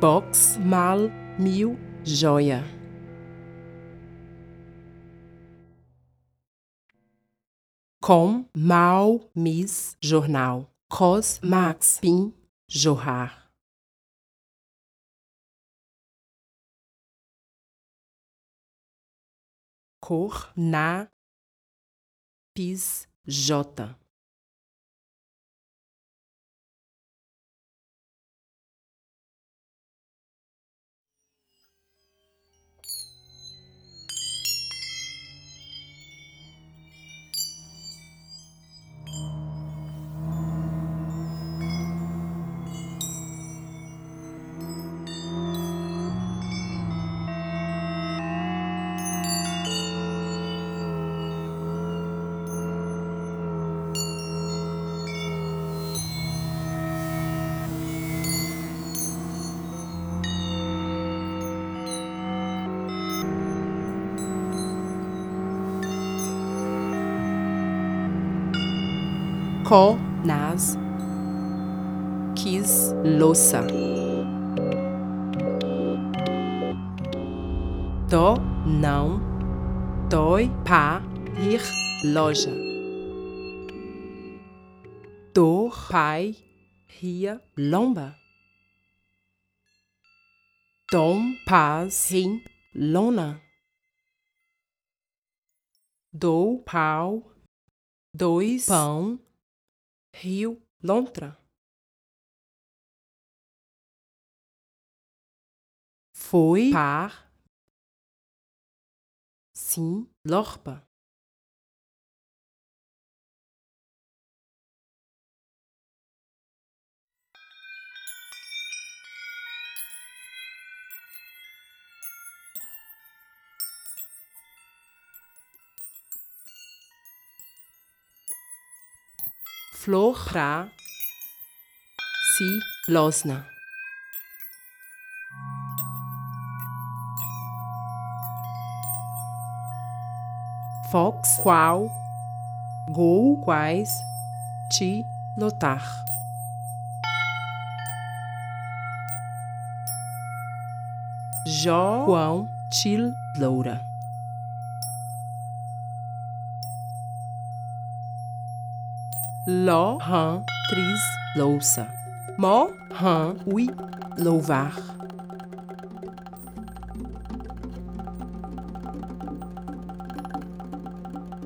box mal mil joia. Com mal mis jornal. Cos max pin jorrar. Cor na pis j. Co nas quis louça. Do não dói pa ir loja. Dor pai ria lomba. Dom paz rim lona. Dou pau dois pão Rio Lontra. Foi par. Sim, Lorpa. Flor pra si losna. Fox qual gol quais ti lotar. Jó quão til loura. Ló, rã, tris, louça. Mó, rã, ui, louvar.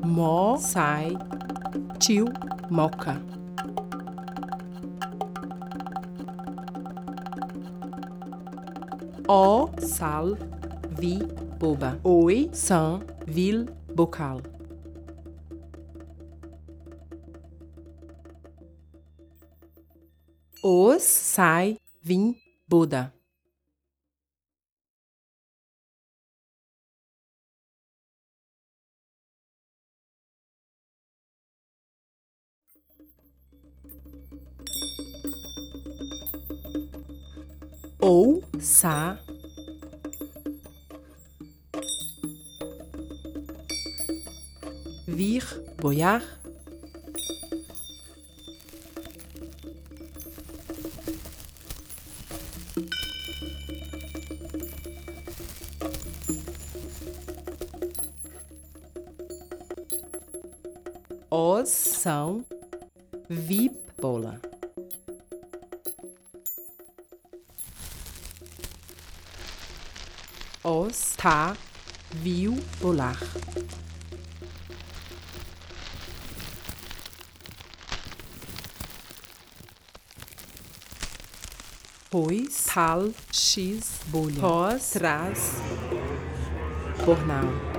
Mó, sai, tio, moca. O, sal, vi, boba. Oi, san, vil, bocal. Vim, Buda. Ou, sa, vir, boiar. Os são bola. Os tá viu bolar. Pois, tal, x, bolha. Pós, traz, jornal.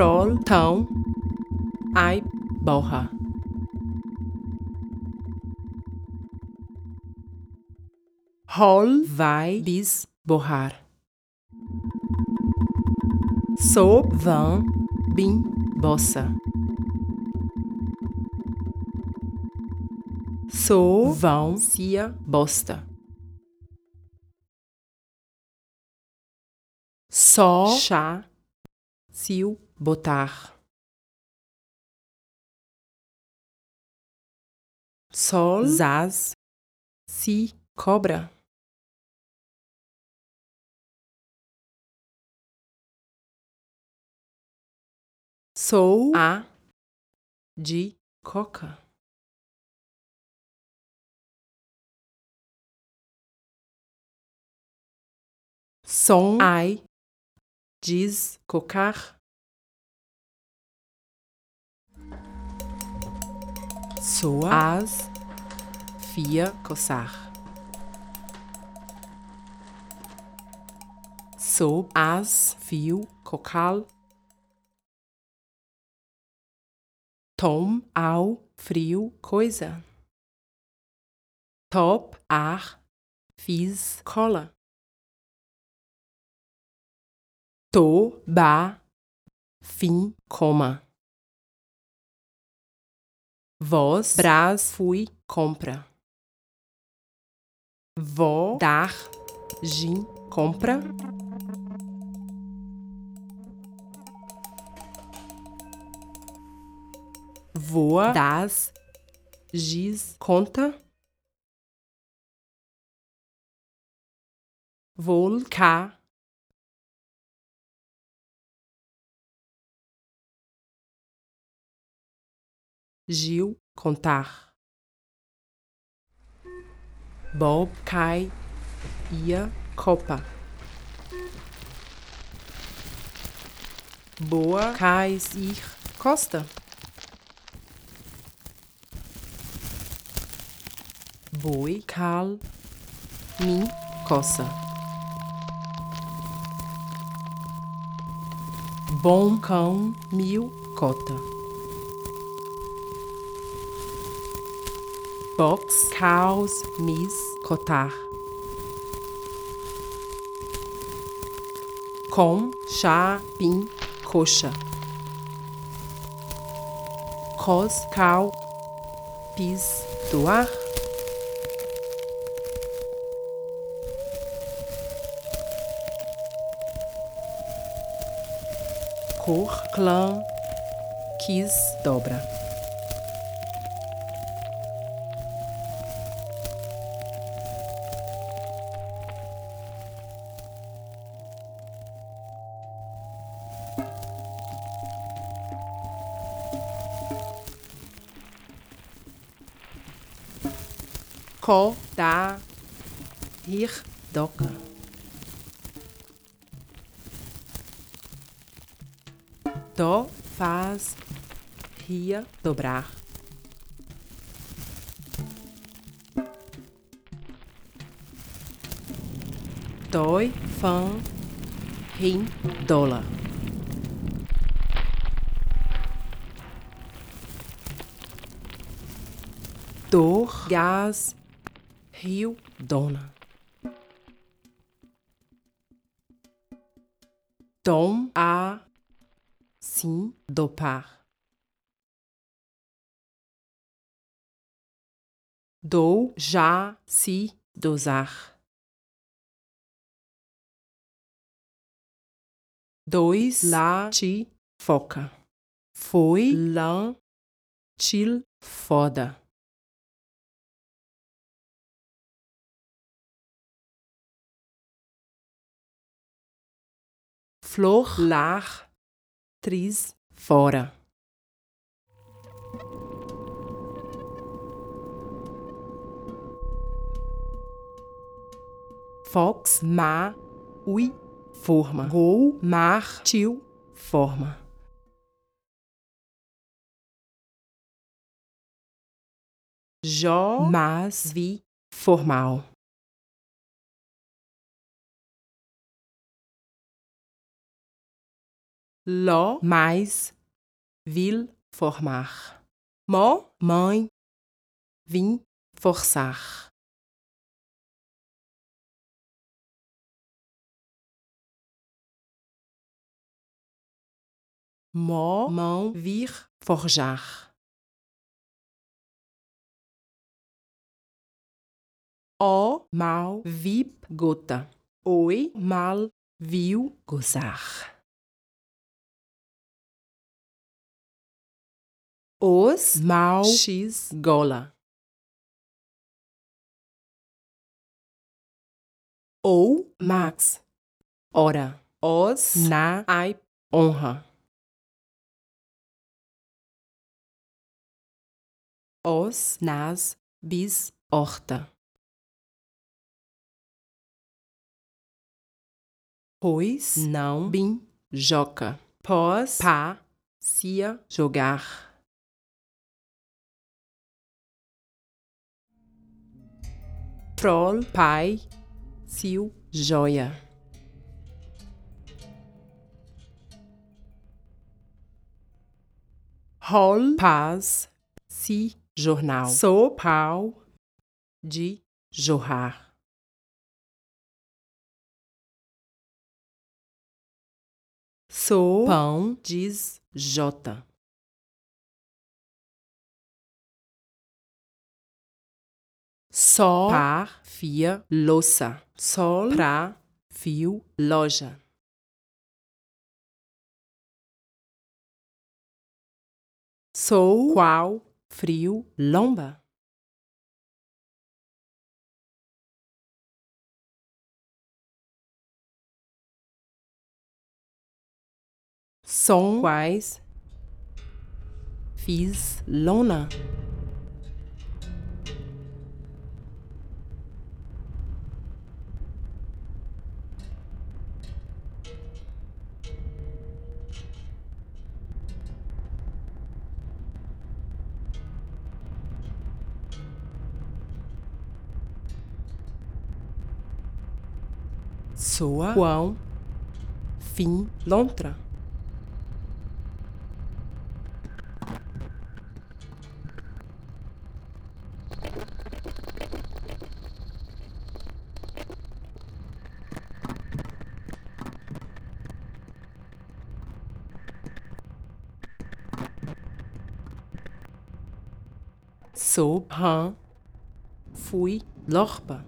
Troll, tão, ai, borra. Hol vai bis borrar. So van bin bossa. So vão cia bosta. Só chá cio botar. Sol zaz si cobra. Sou a de coca. Som ai diz cocar. Soa as fia coçar. So as fio cocal. Tom ao frio coisa. Top ar fiz cola. To ba fim coma. Voz. Brás. Fui. Compra. Vó. Dar. Gin. Compra. Voa. Das. Giz. Conta. Vol Gil contar. Bob cai ia copa. Boa cais ir costa. Boi cal mi coça. Bom cão mil cota. Box Caos Miss Cotar. Com Chá Pin Coxa. Cos Cal Pis Doar. Cor Clã Quis Dobra. Ko, da, hier, dokken. Do faz hier dobrar. Doi van rim dólar. Door gás rio dona. Tom a sim dopar. Dou já se dosar. Dois lá te foca. Foi lá til foda. Flor. Lar. Tris fora. Fox. Ma. Ui. Forma. Gol mar. Tio forma. Jó mas. Vi. Formal. Ló mais vil formar. Mó mãe vim forçar. Mó mão vir forjar. Ó mal vip gota. Oi mal viu gozar. Os mal x gola. Ou max. Ora. Os na ai honra. Os nas bis horta. Pois não bim joca. Pós pá cia jogar. Troll, pai, sil, joia. Rol, paz, si, jornal. Sou pau, de jorrar. Sou pão, diz J. Só par, fia, louça. Sol, pra, fio, loja. Sou, qual, frio, lomba. Som, quais, fiz, lona. Soa, quão, fim, lontra. Sou, han, fui, lorpa.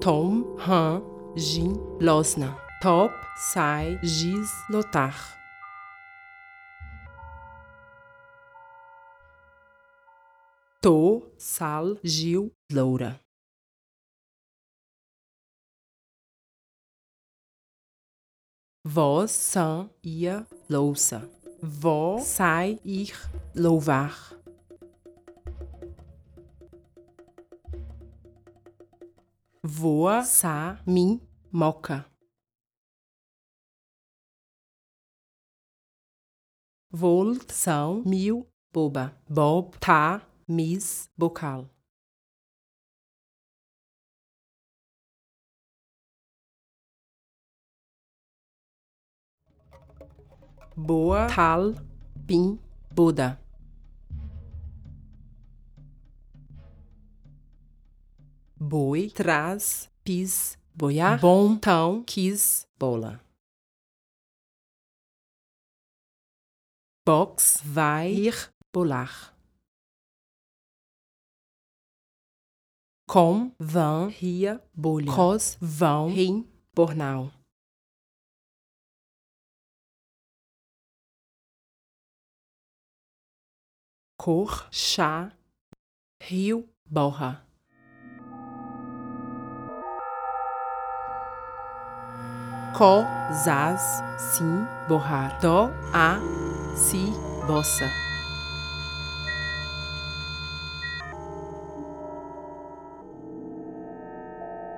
Tom, Han, Jin, Losna. Top, Sai, Giz, Lotar. To, Sal, Gil, Loura. Voz, Sam, Ia, Louça. Vó, Sai, Ir, Louvar. Voa, Sa, Min, Moca. Volt, São, Mil, Boba. Bob, Tá, Mis, Bocal. Boa, Tal, Pim, Buda. Boi, traz, pis, boiar, bom, tão, quis, bola. Box, vai, ir, bolar. Com, vão, ria, bolha. Cos, vão, rim, bornal. Cor, chá, rio, borra. Zaz, sim, borrar. Do, a, si, bossa.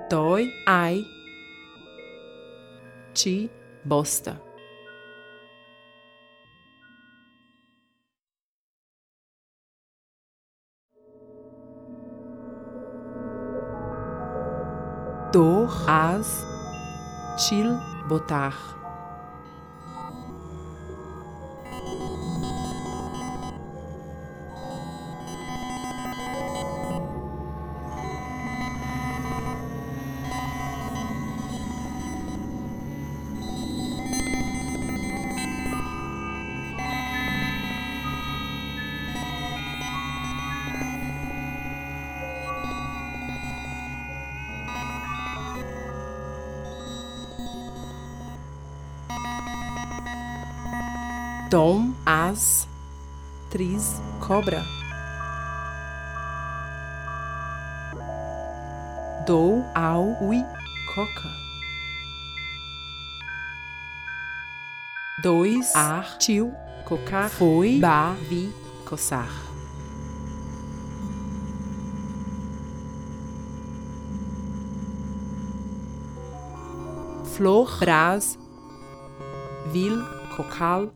Dói, ai, ti, bosta. Dor, as, til, botar. Cobra. Dou, ao, ui, coca. Dois, ar, tio, cocar, foi, ba, vi, coçar. Flor, brás, vil, cocal,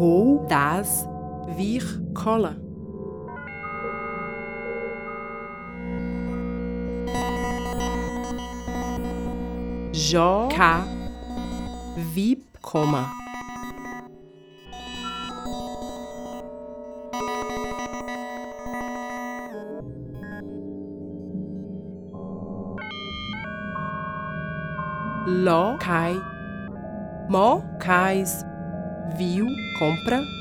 Gol, das, vir, cola. Jó, cá, vip, coma. Ló, cai. Mó, cais. Viu, compra.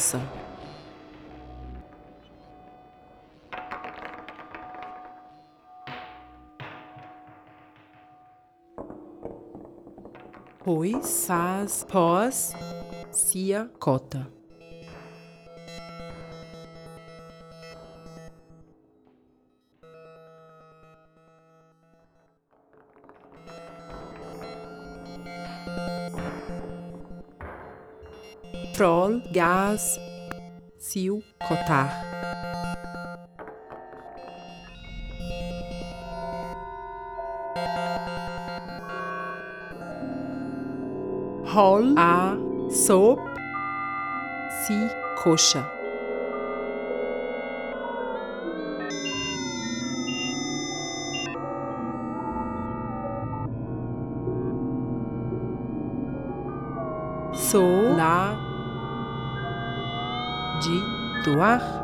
Coça. Pois, faz, pós, cia, cota. Frol, gaz, siu, cotar. Hol, a, soap, si, coxa. So, la, doar.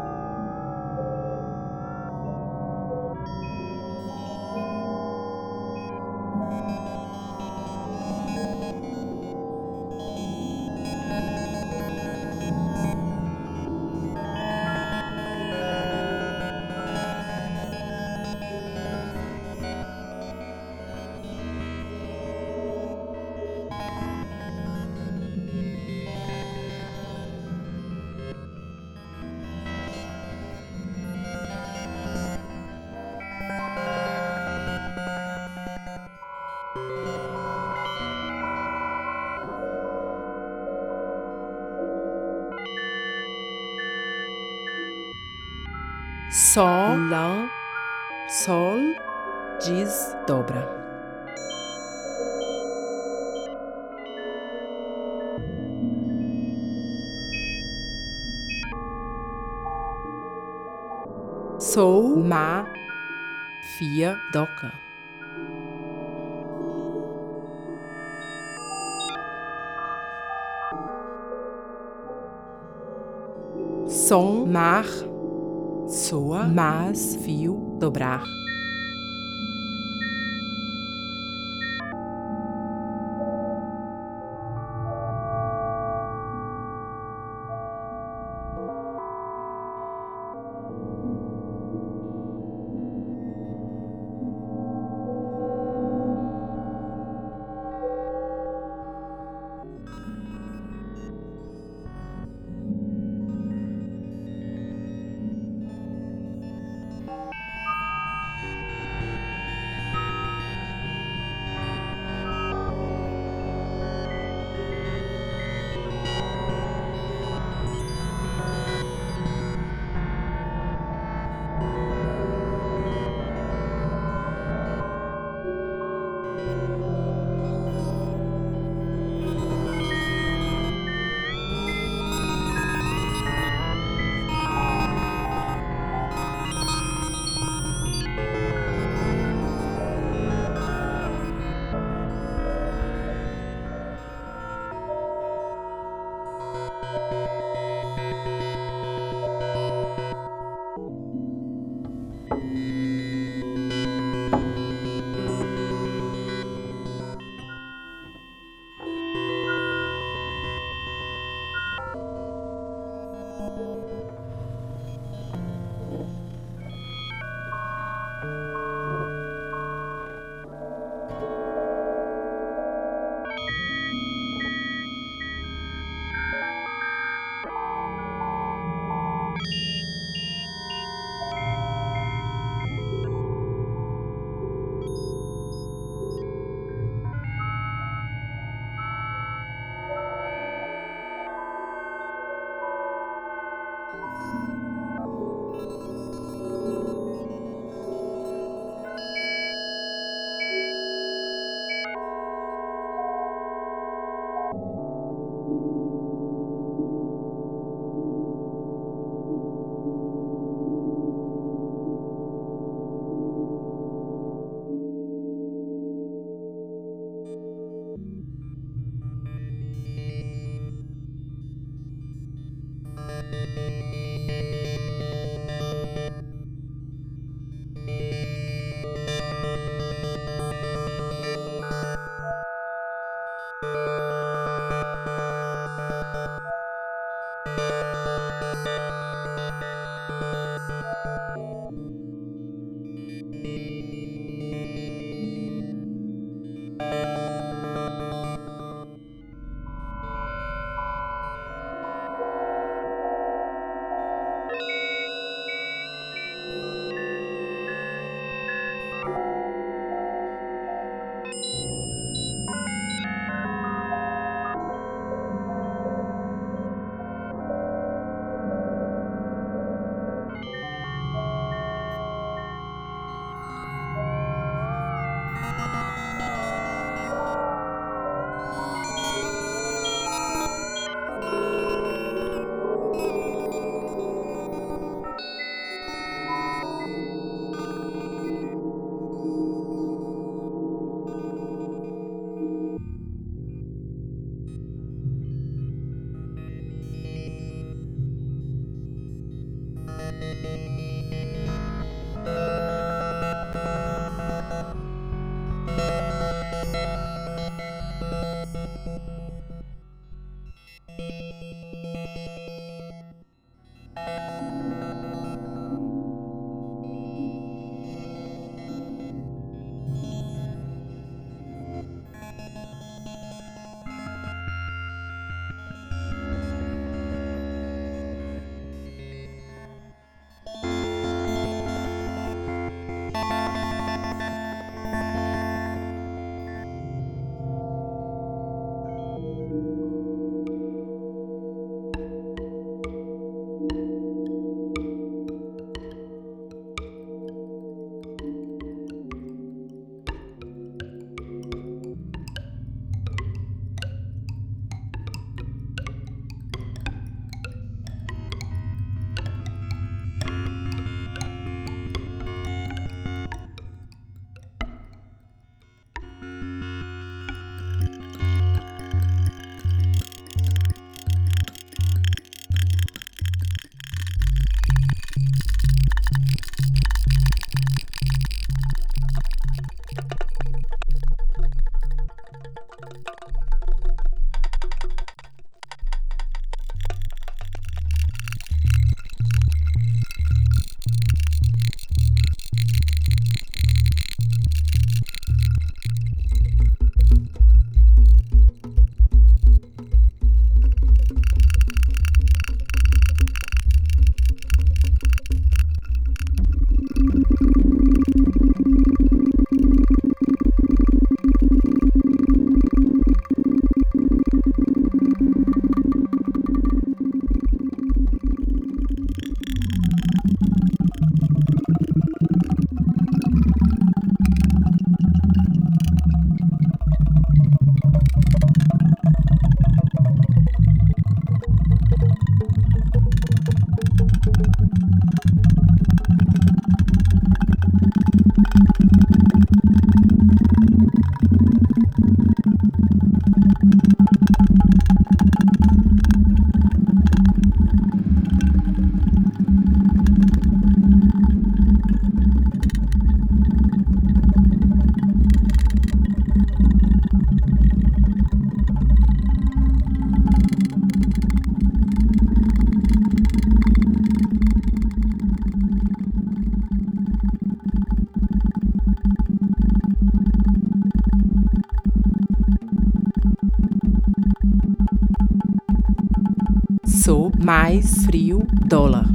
Mais frio dólar.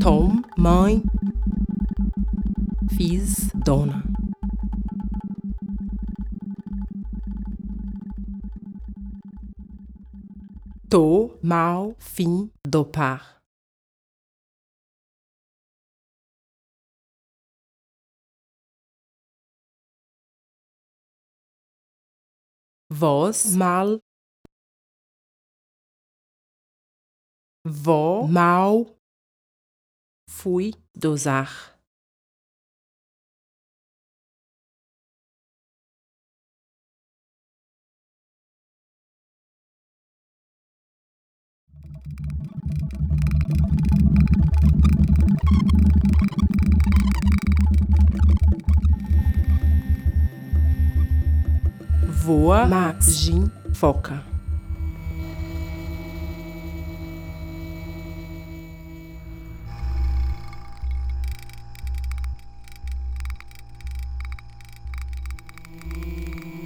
Tom, mãe. Fiz dona. Tô mal fim do par. Voz mal. Vó mal. Fui dosar. Voa, Max, Jim, foca.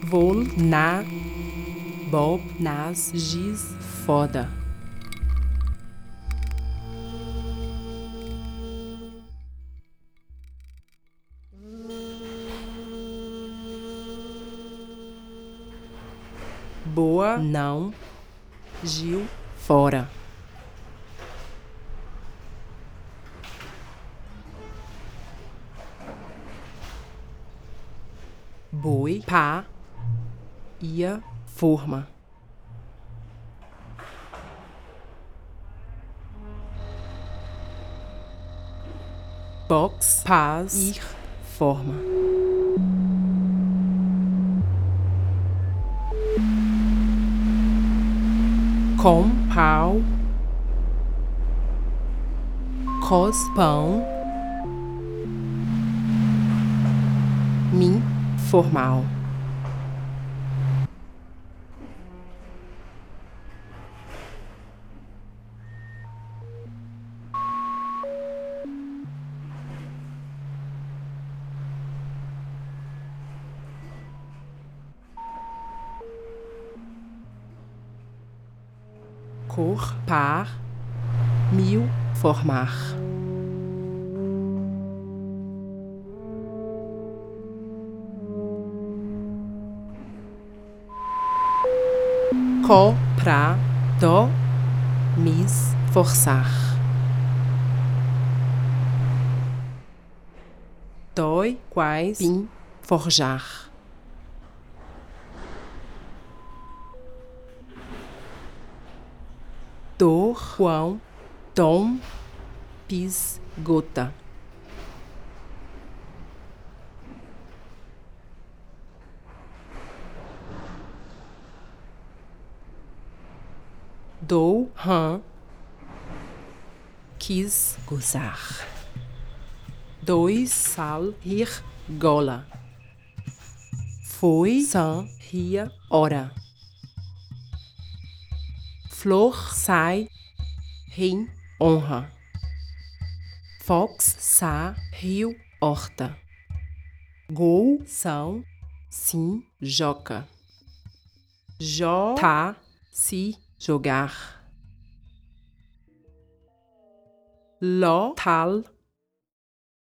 Vol, na, Bob, nas, giz, foda. Boa, não. Gil, fora. Boi, pá, ia, forma. Box, paz, ir, forma. Com pau, cos pão, mim formal. Cor, par, mil, formar. Co, pra, do, mis, forçar. Dói, quais, pim, forjar. Quão, tom, pis, gota. Dou, rã, quis gozar. Dois, sal, rir, gola. Foi, sã, ria, ora flor sai, rim, honra. Fox, sa, rio, horta. Gol, são, sim, joca. Jó, tá, se, jogar. Ló, tal,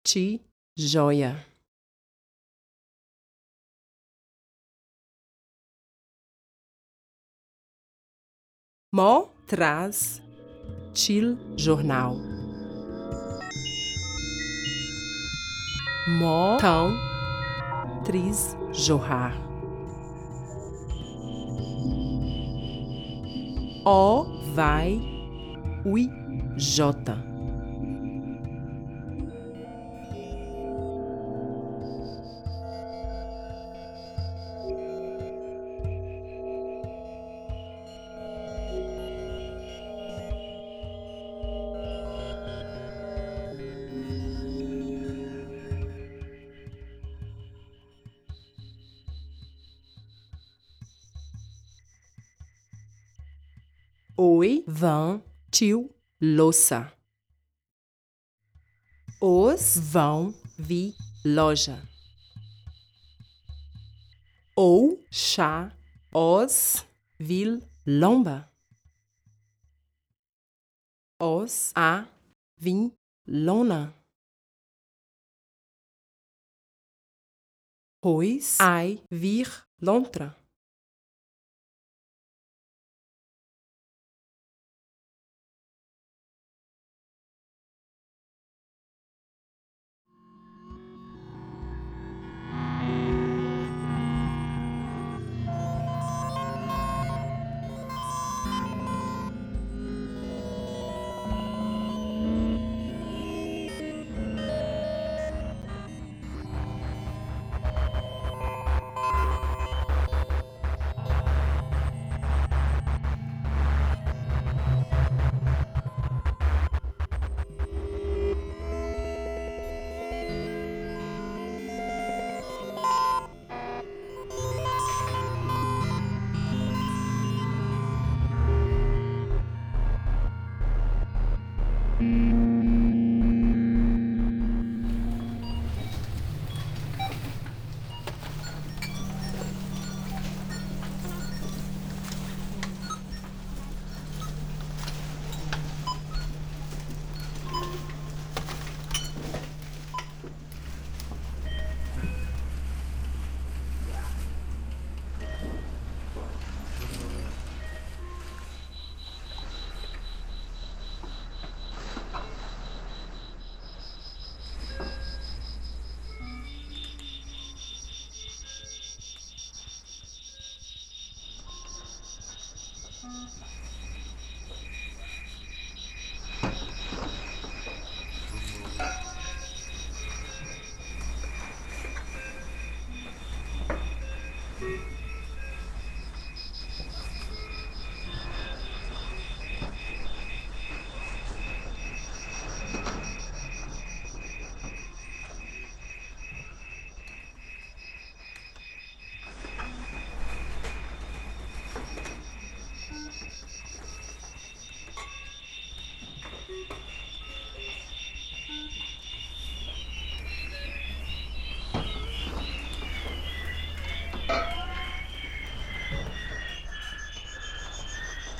ti, joia. Mó traz til jornal. Mó tão tris jorrar. O vai ui jota. Tio, louça. Os vão, vi, loja. ou chá, os, vil, lomba. Os, a, vim, lona. Pois, ai, vir, lontra.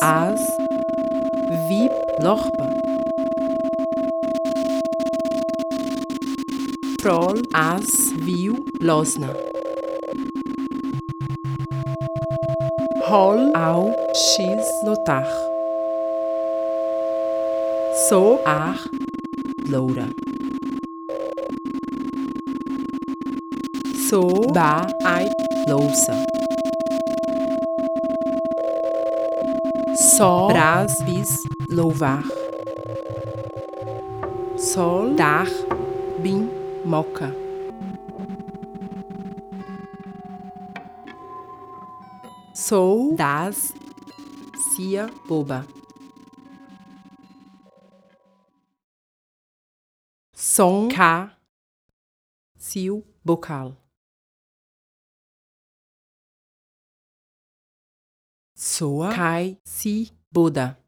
as, vi, lorpa. Frol, as, viu, losna. Hol, au, x, lotar. So, ar, loura. So, ba, ai, louça. Sol, bras, bis, louvar. Sol, dar, bim, moca. Sou, das, cia, boba. Som, cá, cio, bocal. Soa, cai, si, boda.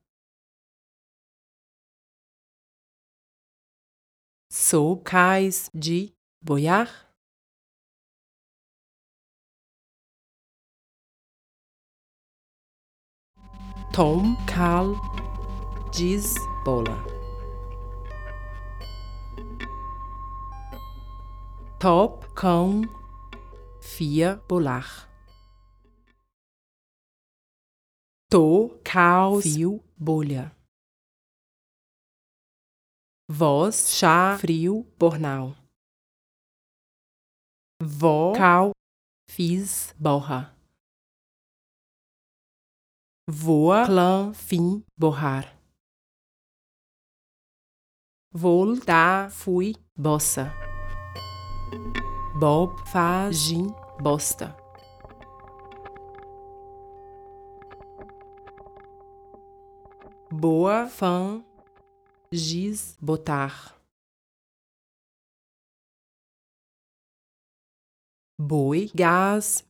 Sou, cais, de, boiar. Tom, cal, diz, bola. Top, cão, fia, bolar. Tô, caos, fio, bolha. Voz, chá, frio, bornal. Vó, cal, fiz, borra. Voa, clã, fim, borrar. Voltar, fui, bossa. Bob, faz, gin, bosta. Boa, fã, giz, botar. Boi, gás,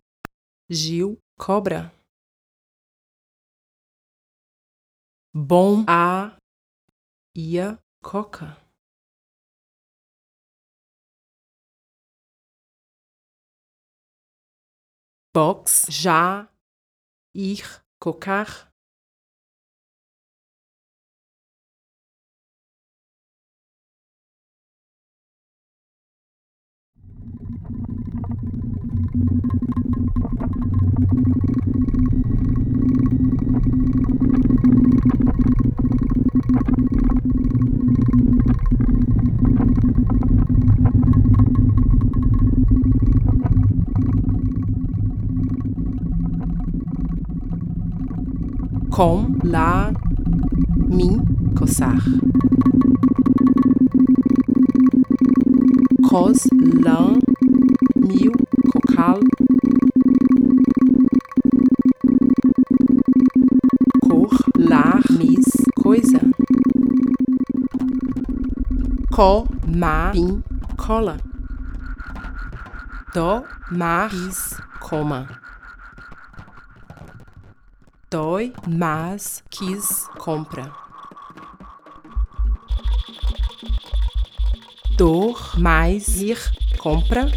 Gil, cobra. Bom, a, ia, coca. Box, já, ir, cocar. Com, lá, mim, coçar. Cos, lã, mil, Cor, lar, mis, coisa. Co, ma, pim, cola. Do, mar, is, coma. Dói, mas, quis, compra. Dor, mais, ir, compra.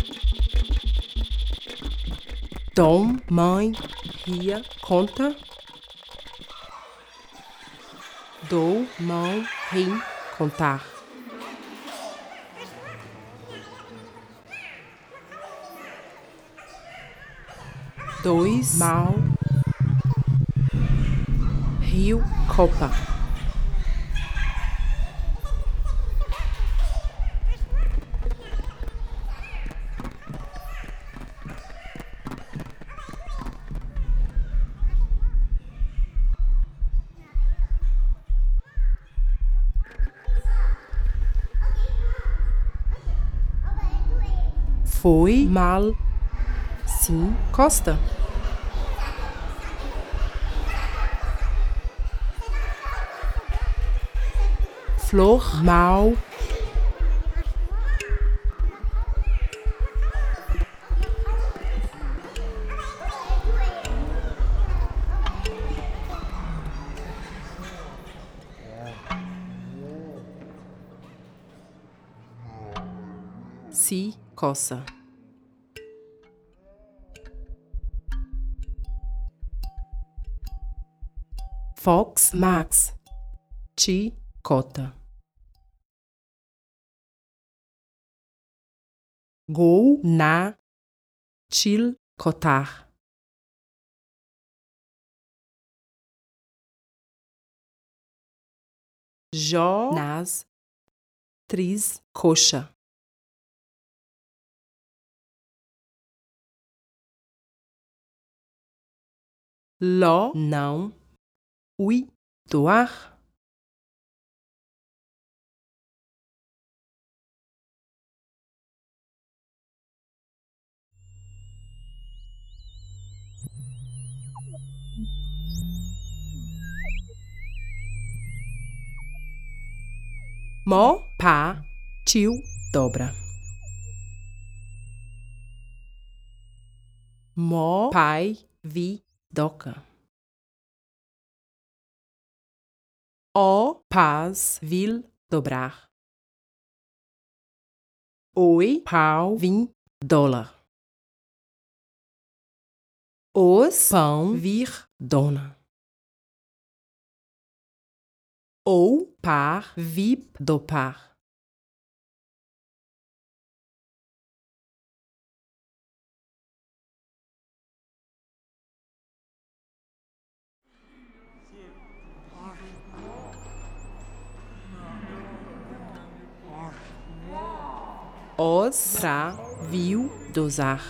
Dom, mãe, ria, conta. Dou, mão, rim, contar. Dois, mal, rio, copa. Mal, sim, Costa. Flor, mal, si, coça. Fox Max Chicota Gol na Chilcotar Jó nas Tris Coxa. Ló não Ui doar Mó, pá, tio, dobra. Mó, pai, vi, doca. Ó, paz, vil, dobrar. Oi, pau, vim, dólar. Os, pão, vir, dona. Ou, par, vip, dopar. Os, pra, viu, dosar.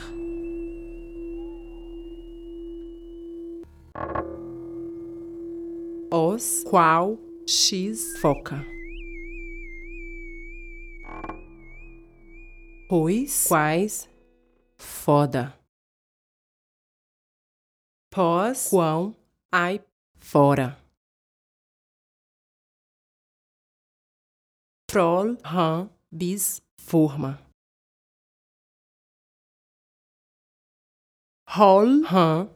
Os, qual, x, foca. Pois, quais, foda. Pós, quão, ai, fora. Troll, rã, bis, forma. Hol, rã,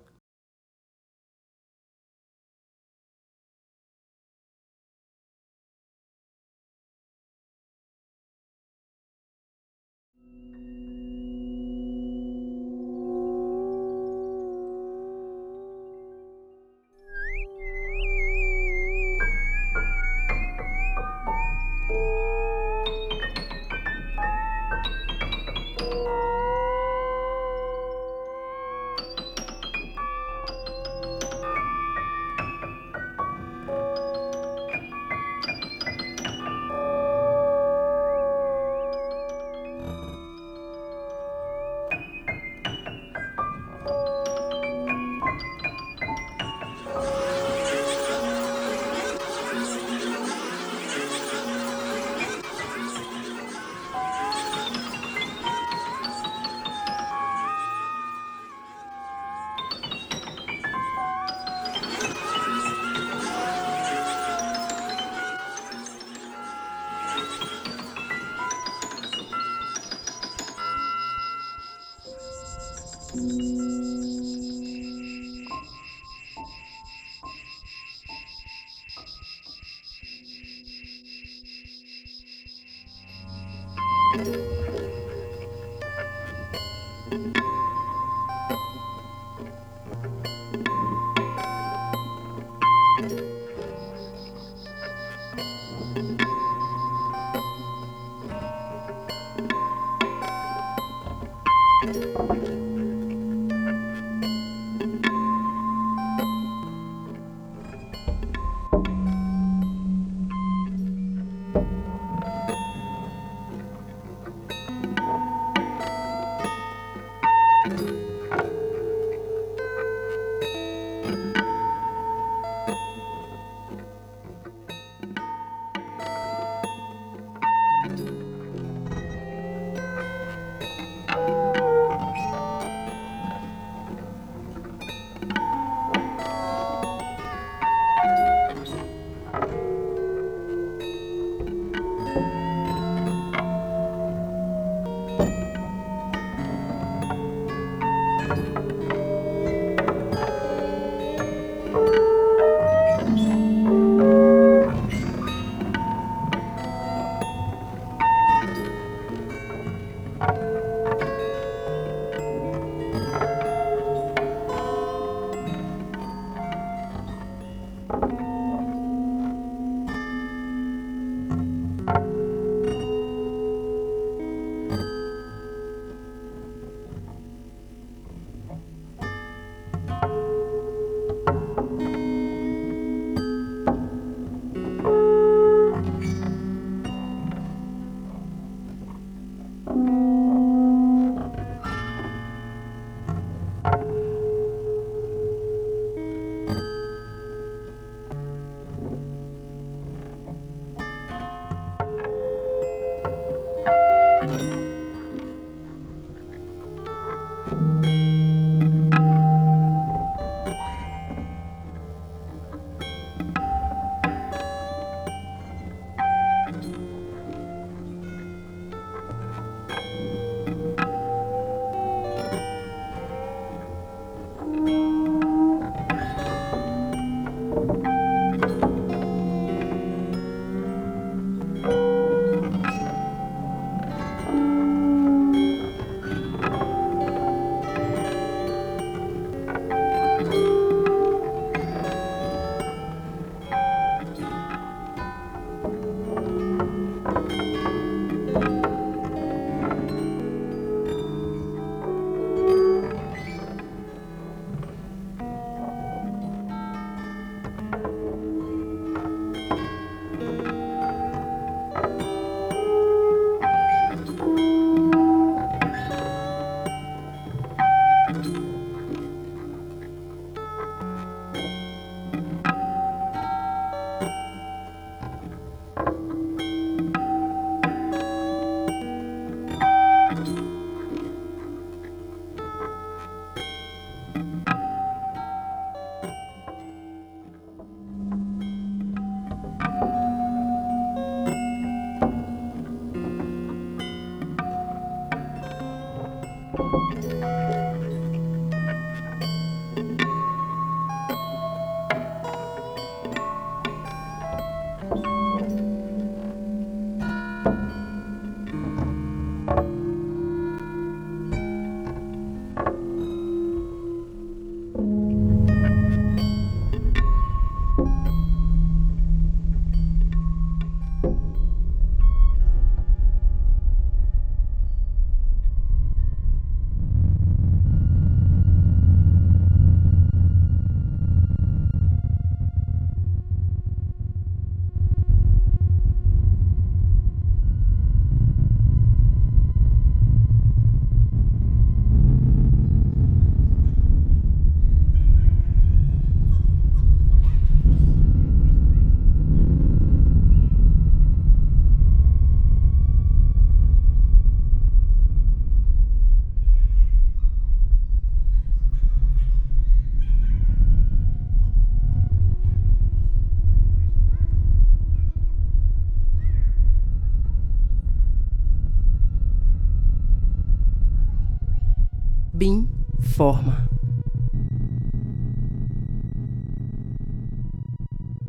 Forma.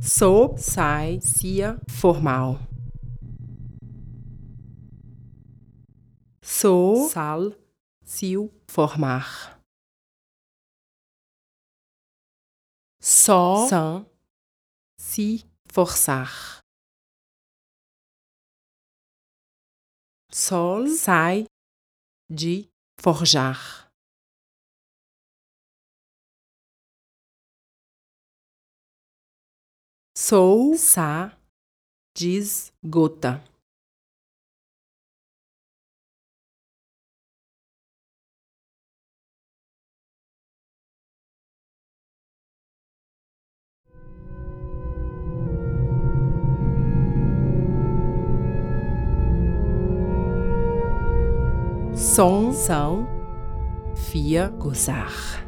Sou, sai, cia, formal. Sou, sal, cio, formar. Só, sã, si, forçar. Sol, sai, de, forjar. Sou, sa, diz, gota. Som, são, fia, gozar.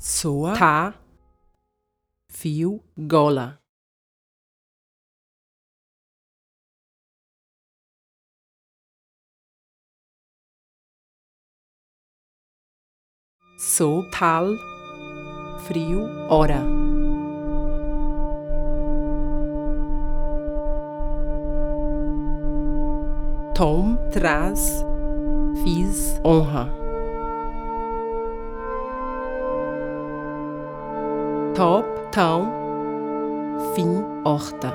Soa, tá, fio, gola. So, tal, frio, hora. Tom, traz, fiz, honra. Top, tão, fim, horta.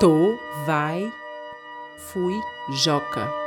Tô, vai, fui, joca.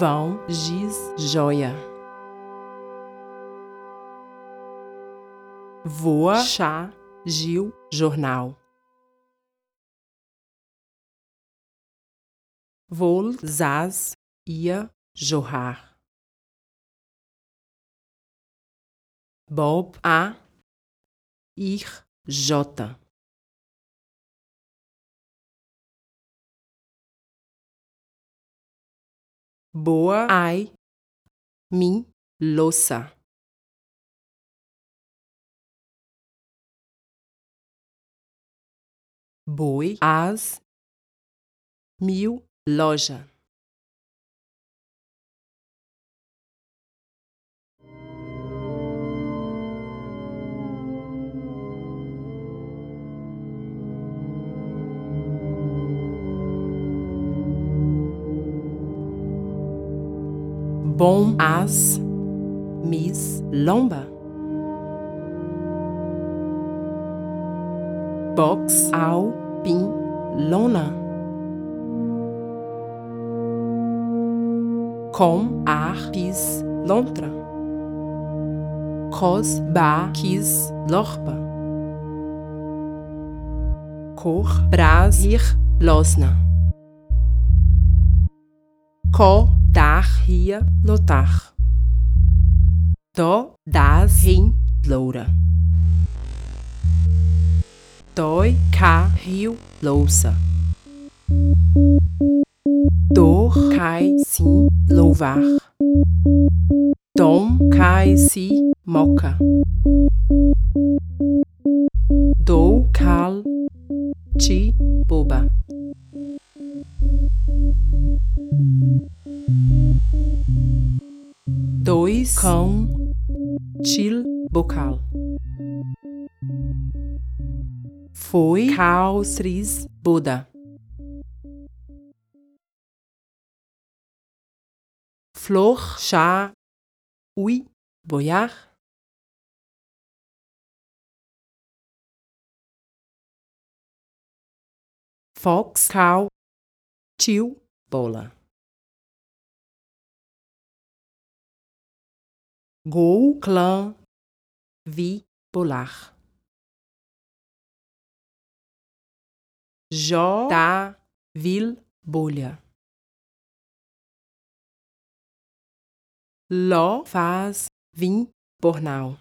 Vão, giz, joia. Voa, chá, Gil, jornal. Vol, zaz, ia, jorrar. Bob A Ir J Boa ai mi louça. Boi as mil loja Bom as mis lomba. Box au pin lona. Com ar pis lontra. Cos ba kis lorpa. Cor bras ir losna. Co dar ria lotar. Do das rim loura. Doi ca rio louça. Dor cai sim louvar. Dom cai si moca. Dou cal Cão til bocal. Foi calçris Buda. Flor chá ui boiar. Fox cow tio bola. Gol clã vi bolar. Jó da vil bolha. Ló faz vim bornal.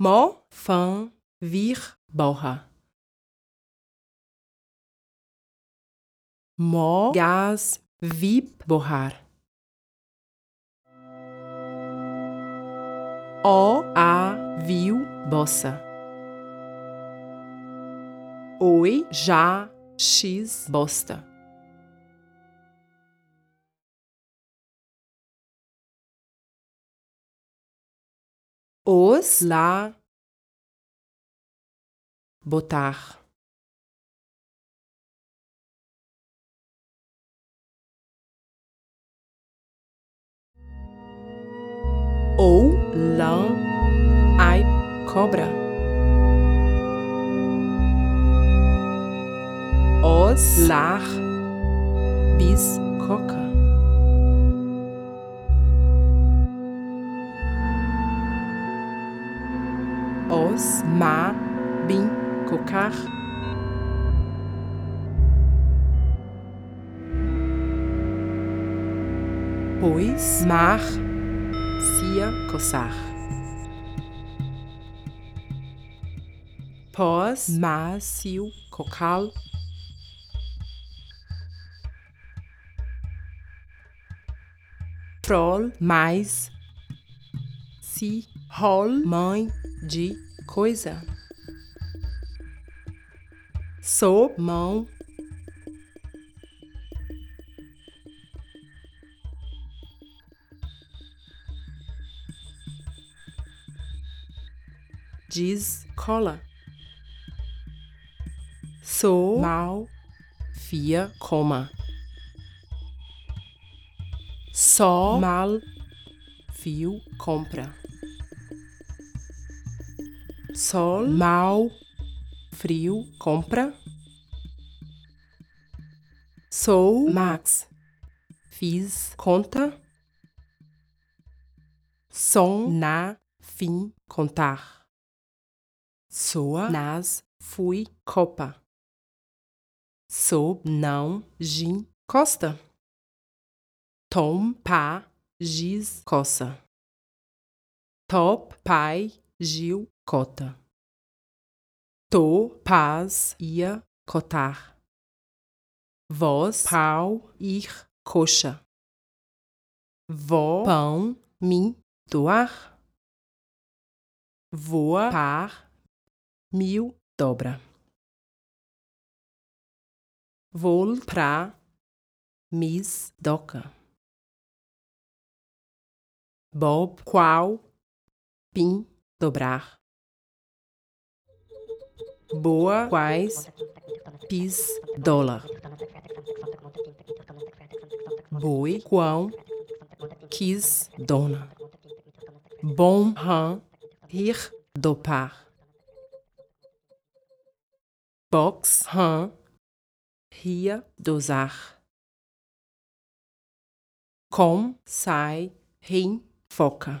Mó fã vir borra. Mó gás vip borrar. O a viu bossa. Oi já x bosta. Os lá botar. Ou lã ai cobra. Os lar bis coca. Os ma bin cocar. Pois mar sia coçar. Pós macio cocal. Troll mais si rol mãe de coisa. Sou mão diz cola. Sou mal fia coma. Só mal fio compra. Sol mal frio compra. Sou Max. Fiz conta. Som na fim contar. Soa nas fui copa. Sob não gin costa. Tom pá giz coça. Top pai Gil cota. To paz ia cotar. Voz pau ir coxa. Vó pão mim doar. Voa par mil dobra. Vol pra mis doca. Bob qual pin dobrar. Boa quais pis dólar. boi, quão, quis, dona. Bom, han, ir, dopar. Box, han, ria, dosar. Com, sai, rim, foca.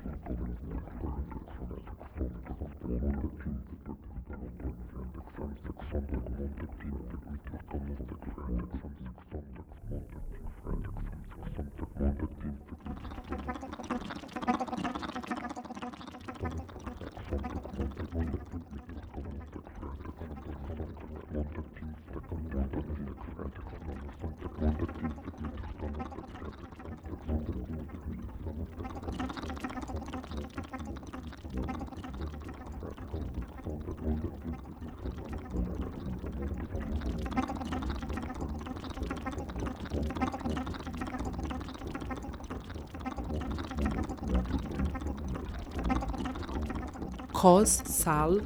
cos Sal,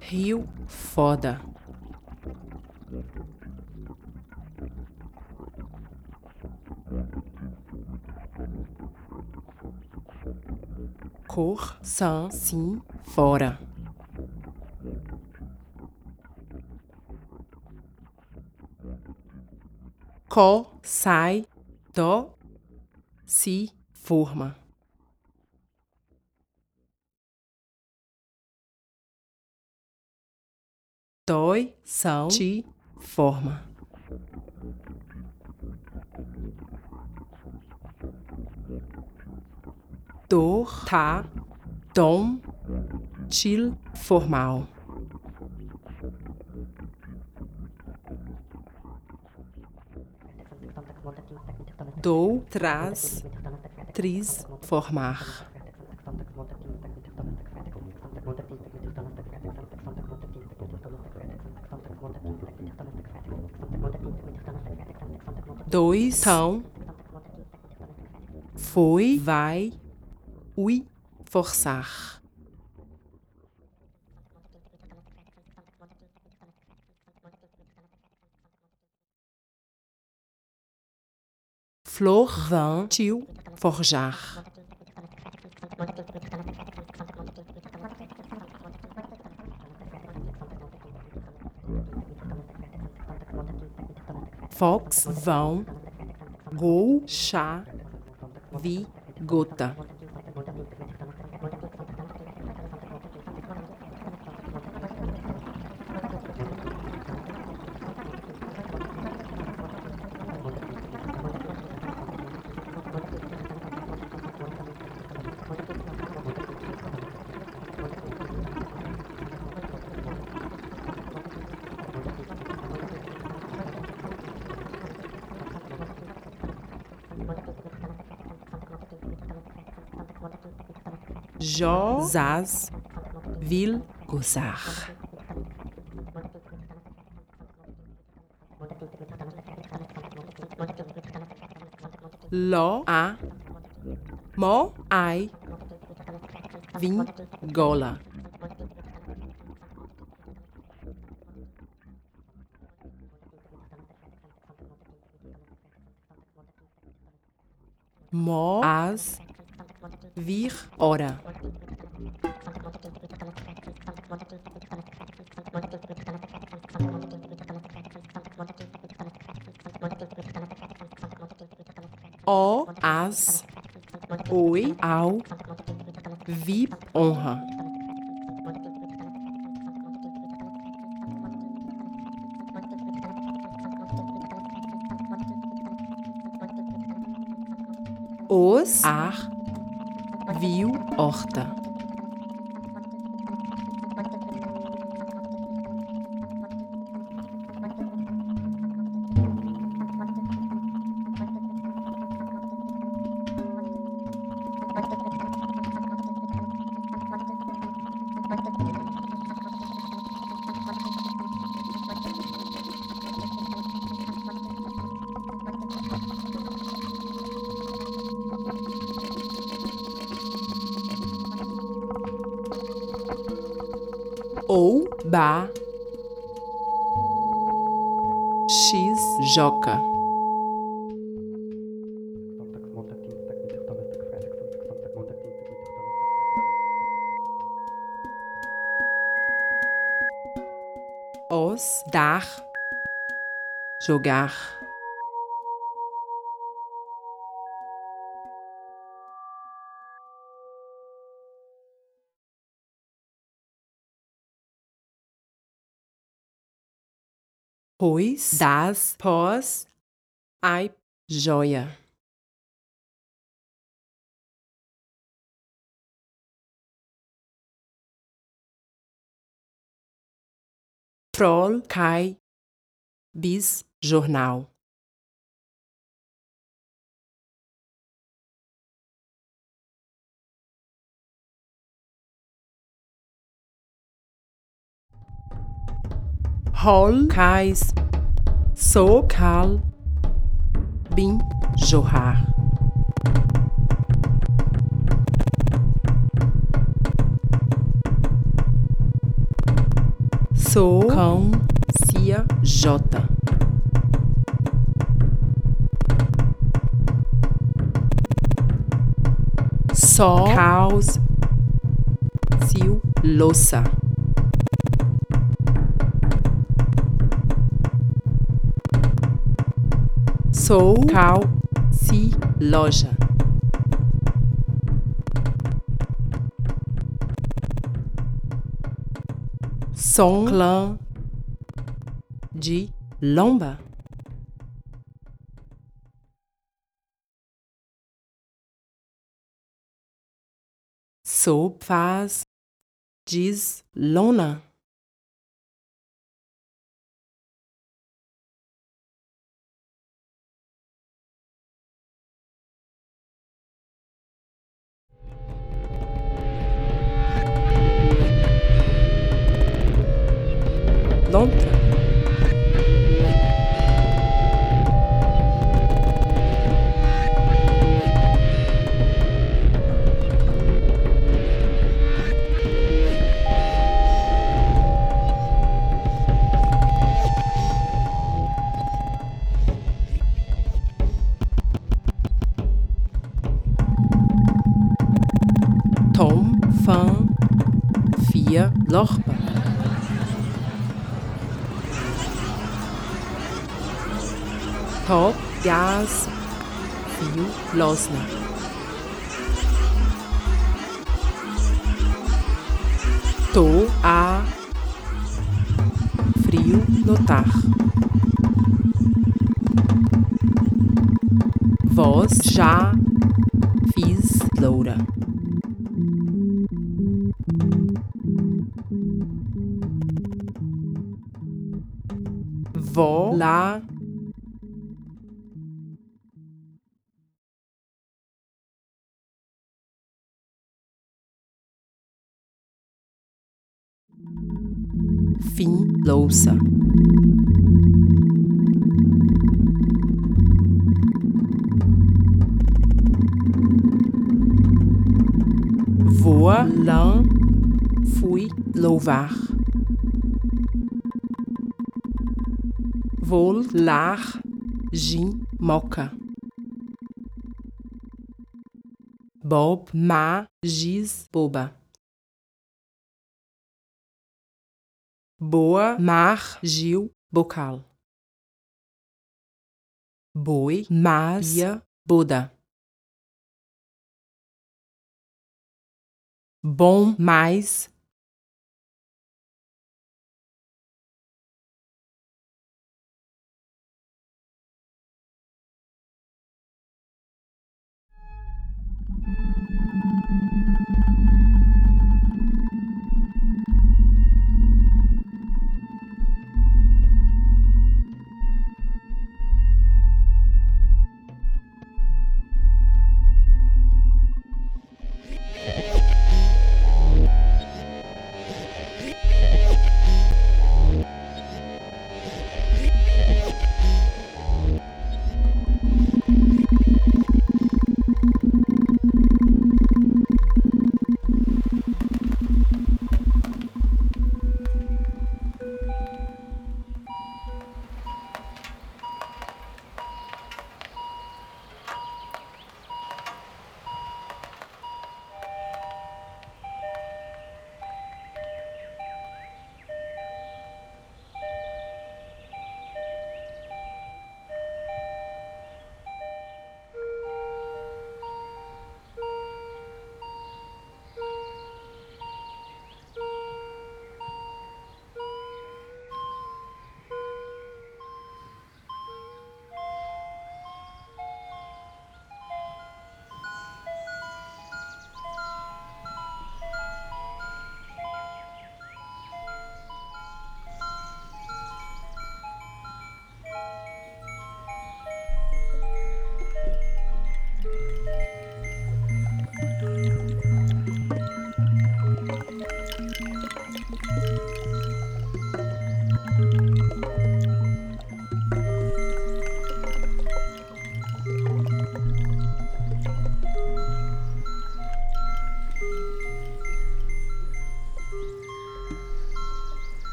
Rio Foda. Cor, san, sim, fora. Co, sai, dó, si, forma. constrói, são, te forma. Dor, tá dom, til, formal. Dou, traz, tris, formar. dois, tão, foi, vai, ui, forçar. Flor, vão, tio, forjar. Fox, Vão, Gol, Chá, Vigota. Jó, Zaz, Ville, Gozar. Ló, A, Mo, Ai, Vim, Gola. Mo, As, Vir ora. O, as, oi, ao, vi, honra. Os, ar, morta. jogar. Pois, das, pós, ai, joia. Troll, cai, bis, jornal. Hol, cais, so, cal, bin, jorrar. Sou, cão, cia, jota. Só, caos, cio, louça. Sou, cal, si, loja. Som, clã, de, lomba. Sou, faz, diz, lona. Lontra. Lochba. Top, Gas, Fio, Losna. Tô, a, frio, notar. Voz, já, fiz, loura. Vó, lá, fim, louça. Voa, lã, fui, louvar. Vol, lar, gin, moca. Bob, ma, giz, boba. Boa, mar, Gil, bocal. Boi, mas, ia, boda. Bom, mais,